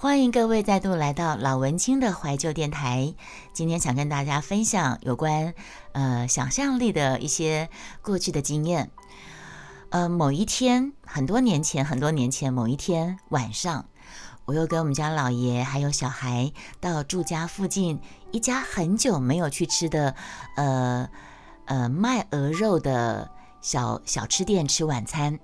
欢迎各位再度来到老文青的怀旧电台。今天想跟大家分享有关呃想象力的一些过去的经验。呃，某一天，很多年前，很多年前，某一天晚上，我又跟我们家老爷还有小孩到住家附近一家很久没有去吃的呃呃卖鹅肉的小小吃店吃晚餐。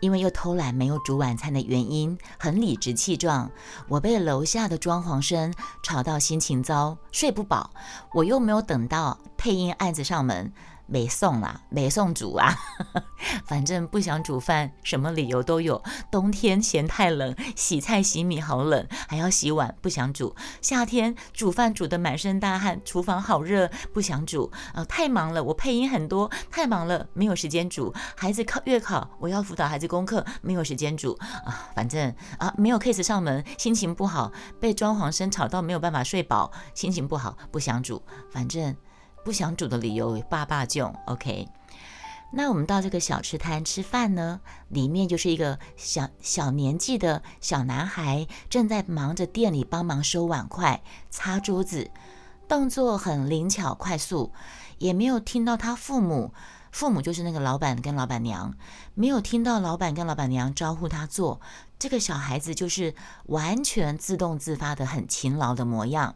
因为又偷懒没有煮晚餐的原因，很理直气壮。我被楼下的装潢声吵到，心情糟，睡不饱。我又没有等到配音案子上门。没送啦，没送煮啊，反正不想煮饭，什么理由都有。冬天嫌太冷，洗菜洗米好冷，还要洗碗，不想煮。夏天煮饭煮得满身大汗，厨房好热，不想煮。呃，太忙了，我配音很多，太忙了，没有时间煮。孩子考月考，我要辅导孩子功课，没有时间煮啊。反正啊，没有 case 上门，心情不好，被装潢声吵到没有办法睡饱，心情不好，不想煮。反正。不想煮的理由，爸爸就 OK。那我们到这个小吃摊吃饭呢，里面就是一个小小年纪的小男孩，正在忙着店里帮忙收碗筷、擦桌子，动作很灵巧快速，也没有听到他父母，父母就是那个老板跟老板娘，没有听到老板跟老板娘招呼他做。这个小孩子就是完全自动自发的很勤劳的模样。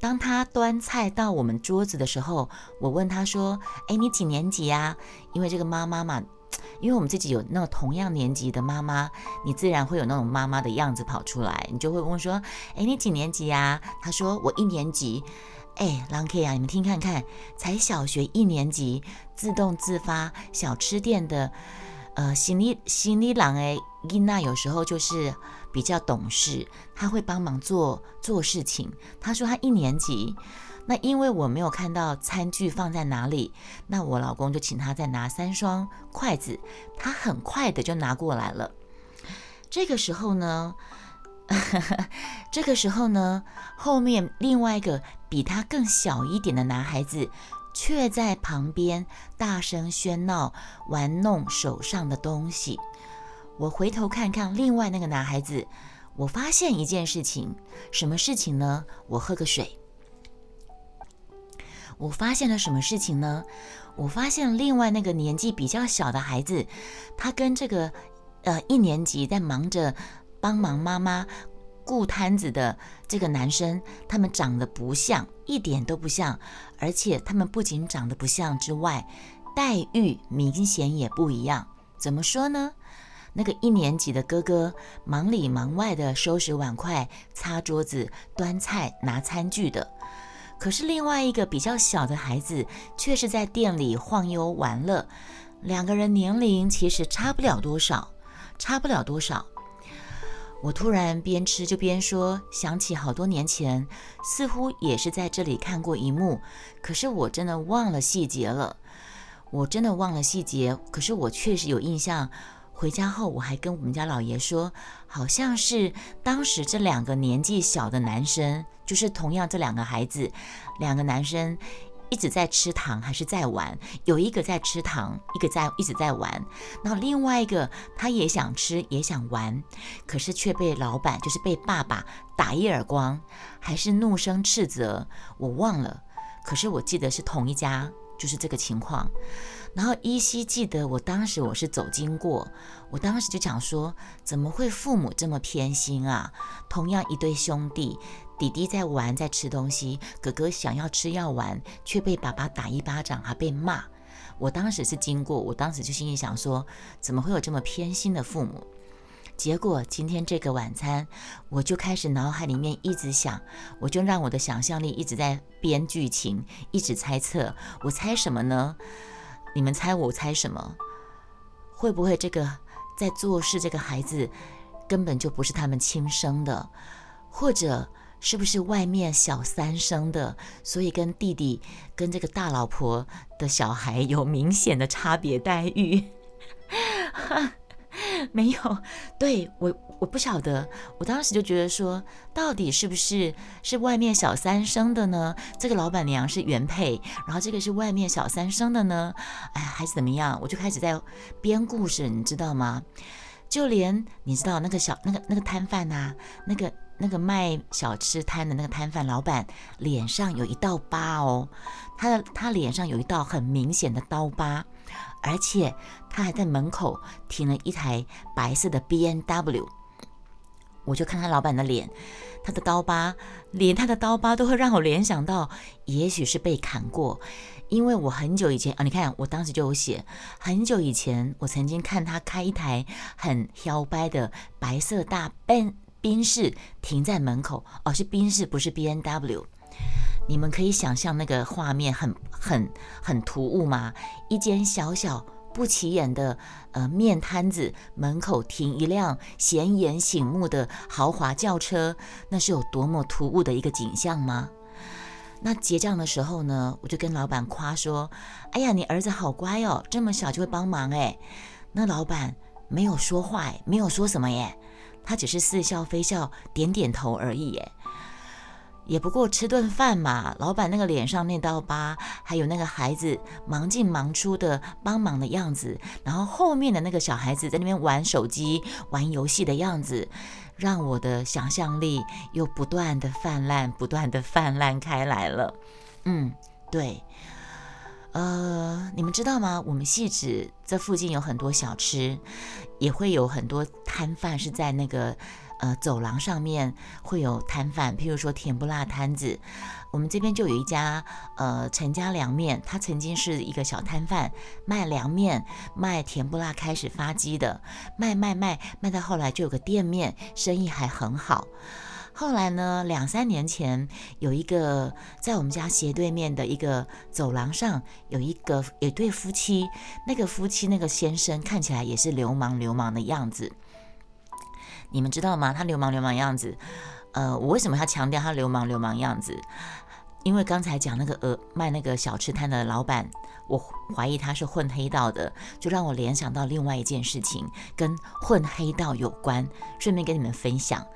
当他端菜到我们桌子的时候，我问他说：“哎，你几年级呀？”因为这个妈妈嘛，因为我们自己有那种同样年级的妈妈，你自然会有那种妈妈的样子跑出来，你就会问说：“哎，你几年级呀？”他说：“我一年级。”哎，郎 K 啊，你们听看看，才小学一年级，自动自发小吃店的，呃，行李行李郎哎，伊娜有时候就是。比较懂事，他会帮忙做做事情。他说他一年级，那因为我没有看到餐具放在哪里，那我老公就请他再拿三双筷子，他很快的就拿过来了。这个时候呢，这个时候呢，后面另外一个比他更小一点的男孩子却在旁边大声喧闹，玩弄手上的东西。我回头看看另外那个男孩子，我发现一件事情，什么事情呢？我喝个水。我发现了什么事情呢？我发现另外那个年纪比较小的孩子，他跟这个呃一年级在忙着帮忙妈妈顾摊子的这个男生，他们长得不像，一点都不像，而且他们不仅长得不像之外，待遇明显也不一样。怎么说呢？那个一年级的哥哥忙里忙外的收拾碗筷、擦桌子、端菜、拿餐具的，可是另外一个比较小的孩子却是在店里晃悠玩乐。两个人年龄其实差不了多少，差不了多少。我突然边吃就边说，想起好多年前，似乎也是在这里看过一幕，可是我真的忘了细节了。我真的忘了细节，可是我确实有印象。回家后，我还跟我们家老爷说，好像是当时这两个年纪小的男生，就是同样这两个孩子，两个男生一直在吃糖还是在玩，有一个在吃糖，一个在一直在玩，那另外一个他也想吃也想玩，可是却被老板就是被爸爸打一耳光，还是怒声斥责，我忘了，可是我记得是同一家，就是这个情况。然后依稀记得，我当时我是走经过，我当时就讲说，怎么会父母这么偏心啊？同样一对兄弟，弟弟在玩在吃东西，哥哥想要吃要玩，却被爸爸打一巴掌，还被骂。我当时是经过，我当时就心里想说，怎么会有这么偏心的父母？结果今天这个晚餐，我就开始脑海里面一直想，我就让我的想象力一直在编剧情，一直猜测。我猜什么呢？你们猜我猜什么？会不会这个在做事这个孩子根本就不是他们亲生的，或者是不是外面小三生的，所以跟弟弟跟这个大老婆的小孩有明显的差别待遇？没有，对我我不晓得，我当时就觉得说，到底是不是是外面小三生的呢？这个老板娘是原配，然后这个是外面小三生的呢？哎，还是怎么样？我就开始在编故事，你知道吗？就连你知道那个小那个那个摊贩呐，那个那个卖小吃摊的那个摊贩老板脸上有一道疤哦，他的他脸上有一道很明显的刀疤，而且他还在门口停了一台白色的 B N W。我就看他老板的脸，他的刀疤，连他的刀疤都会让我联想到，也许是被砍过。因为我很久以前啊，你看我当时就有写，很久以前我曾经看他开一台很飘掰的白色大奔宾士停在门口，哦，是宾士，不是 B N W。你们可以想象那个画面很很很突兀吗？一间小小。不起眼的呃面摊子门口停一辆显眼醒目的豪华轿车，那是有多么突兀的一个景象吗？那结账的时候呢，我就跟老板夸说：“哎呀，你儿子好乖哦，这么小就会帮忙哎。”那老板没有说话，没有说什么耶，他只是似笑非笑，点点头而已耶。也不过吃顿饭嘛，老板那个脸上那道疤，还有那个孩子忙进忙出的帮忙的样子，然后后面的那个小孩子在那边玩手机、玩游戏的样子，让我的想象力又不断的泛滥、不断的泛滥开来了。嗯，对，呃，你们知道吗？我们戏子这附近有很多小吃，也会有很多摊贩是在那个。呃，走廊上面会有摊贩，譬如说甜不辣摊子。我们这边就有一家呃陈家凉面，他曾经是一个小摊贩，卖凉面、卖甜不辣开始发迹的，卖卖卖卖到后来就有个店面，生意还很好。后来呢，两三年前有一个在我们家斜对面的一个走廊上有一个有对夫妻，那个夫妻那个先生看起来也是流氓流氓的样子。你们知道吗？他流氓流氓样子，呃，我为什么要强调他流氓流氓样子？因为刚才讲那个呃卖那个小吃摊的老板，我怀疑他是混黑道的，就让我联想到另外一件事情，跟混黑道有关，顺便跟你们分享。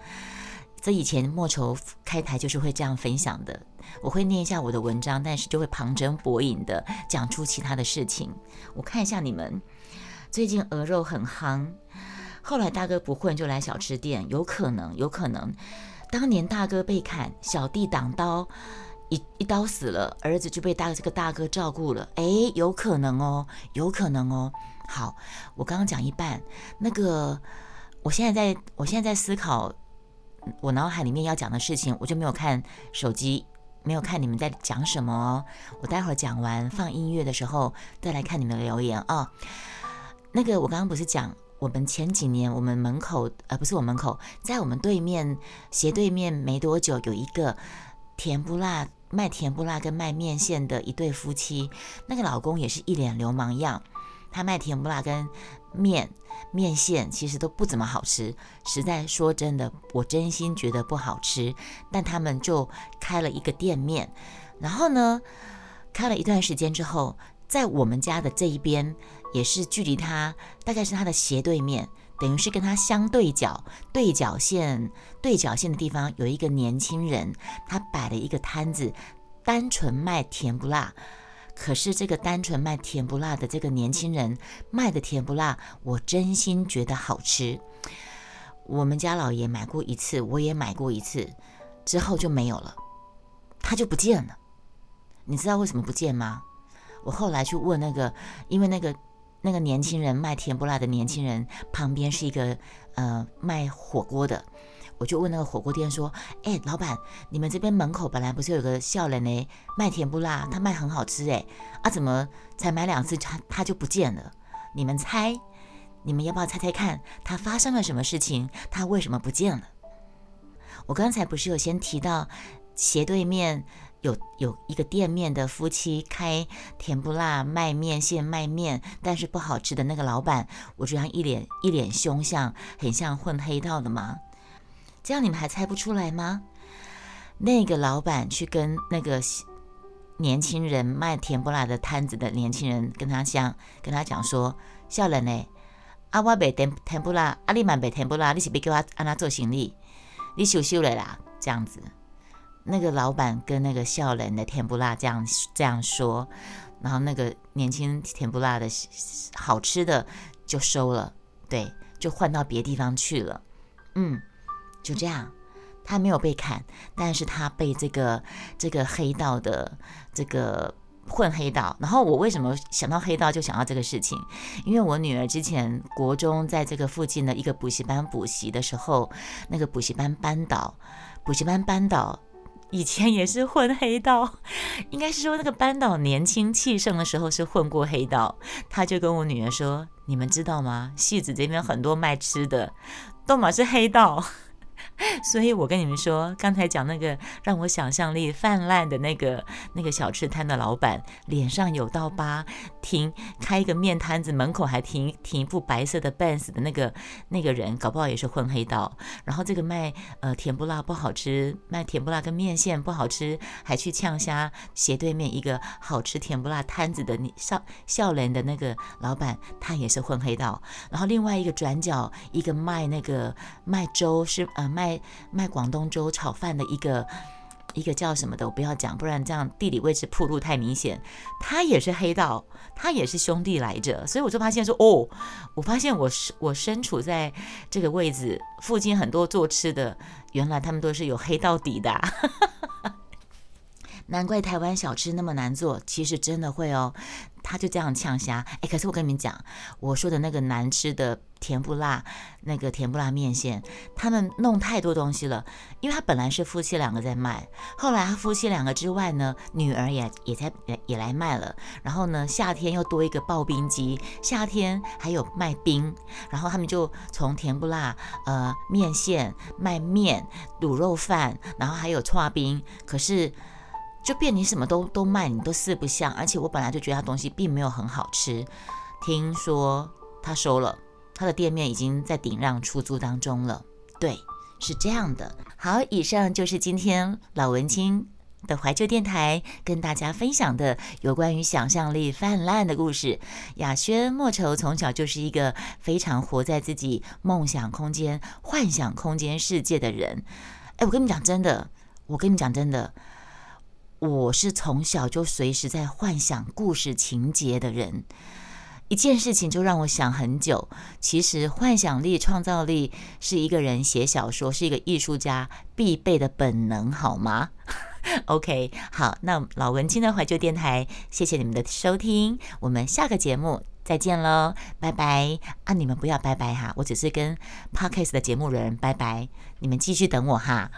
这以前莫愁开台就是会这样分享的，我会念一下我的文章，但是就会旁征博引的讲出其他的事情。我看一下你们最近鹅肉很夯。后来大哥不混，就来小吃店，有可能，有可能。当年大哥被砍，小弟挡刀，一一刀死了，儿子就被大这个大哥照顾了。哎，有可能哦，有可能哦。好，我刚刚讲一半，那个，我现在在，我现在在思考我脑海里面要讲的事情，我就没有看手机，没有看你们在讲什么哦。我待会儿讲完放音乐的时候再来看你们的留言啊。那个，我刚刚不是讲。我们前几年，我们门口，呃，不是我门口，在我们对面斜对面没多久，有一个甜不辣卖甜不辣跟卖面线的一对夫妻，那个老公也是一脸流氓样，他卖甜不辣跟面面线其实都不怎么好吃，实在说真的，我真心觉得不好吃，但他们就开了一个店面，然后呢，开了一段时间之后，在我们家的这一边。也是距离他大概是他的斜对面，等于是跟他相对角、对角线、对角线的地方有一个年轻人，他摆了一个摊子，单纯卖甜不辣。可是这个单纯卖甜不辣的这个年轻人卖的甜不辣，我真心觉得好吃。我们家老爷买过一次，我也买过一次，之后就没有了，他就不见了。你知道为什么不见吗？我后来去问那个，因为那个。那个年轻人卖甜不辣的年轻人旁边是一个呃卖火锅的，我就问那个火锅店说：“哎，老板，你们这边门口本来不是有个笑脸呢，卖甜不辣，他卖很好吃哎，啊怎么才买两次他他就不见了？你们猜，你们要不要猜猜看，他发生了什么事情？他为什么不见了？我刚才不是有先提到斜对面。”有有一个店面的夫妻开甜不辣卖面线卖面，但是不好吃的那个老板，我这样一脸一脸凶相，很像混黑道的吗？这样你们还猜不出来吗？那个老板去跟那个年轻人卖甜不辣的摊子的年轻人跟他讲，跟他讲说：笑人呢，啊我卖甜甜不辣，啊你卖卖甜不辣，你是别给我按他做生意，你羞羞了啦，这样子。那个老板跟那个笑人的甜不辣这样这样说，然后那个年轻甜不辣的好吃的就收了，对，就换到别地方去了。嗯，就这样，他没有被砍，但是他被这个这个黑道的这个。混黑道，然后我为什么想到黑道就想到这个事情？因为我女儿之前国中在这个附近的一个补习班补习的时候，那个补习班班导，补习班班导以前也是混黑道，应该是说那个班导年轻气盛的时候是混过黑道。他就跟我女儿说：“你们知道吗？戏子这边很多卖吃的，都嘛是黑道。” 所以，我跟你们说，刚才讲那个让我想象力泛滥的那个那个小吃摊的老板，脸上有刀疤，停开一个面摊子，门口还停停一部白色的 Benz 的那个那个人，搞不好也是混黑道。然后这个卖呃甜不辣不好吃，卖甜不辣跟面线不好吃，还去呛虾斜对面一个好吃甜不辣摊子的笑笑脸的那个老板，他也是混黑道。然后另外一个转角，一个卖那个卖粥是呃卖。卖广东粥炒饭的一个一个叫什么的，我不要讲，不然这样地理位置铺路太明显。他也是黑道，他也是兄弟来着，所以我就发现说，哦，我发现我是我身处在这个位置附近，很多做吃的，原来他们都是有黑到底的。难怪台湾小吃那么难做，其实真的会哦。他就这样呛虾，哎，可是我跟你们讲，我说的那个难吃的甜不辣，那个甜不辣面线，他们弄太多东西了。因为他本来是夫妻两个在卖，后来他夫妻两个之外呢，女儿也也在也来卖了。然后呢，夏天又多一个刨冰机，夏天还有卖冰。然后他们就从甜不辣呃面线卖面卤肉饭，然后还有串冰。可是。就变你什么都都卖，你都四不像。而且我本来就觉得他东西并没有很好吃。听说他收了，他的店面已经在顶让出租当中了。对，是这样的。好，以上就是今天老文青的怀旧电台跟大家分享的有关于想象力泛滥的故事。雅轩莫愁从小就是一个非常活在自己梦想空间、幻想空间世界的人。哎，我跟你讲真的，我跟你讲真的。我是从小就随时在幻想故事情节的人，一件事情就让我想很久。其实幻想力、创造力是一个人写小说、是一个艺术家必备的本能，好吗？OK，好，那老文青的怀旧电台，谢谢你们的收听，我们下个节目再见喽，拜拜啊！你们不要拜拜哈，我只是跟 Podcast 的节目人拜拜，你们继续等我哈。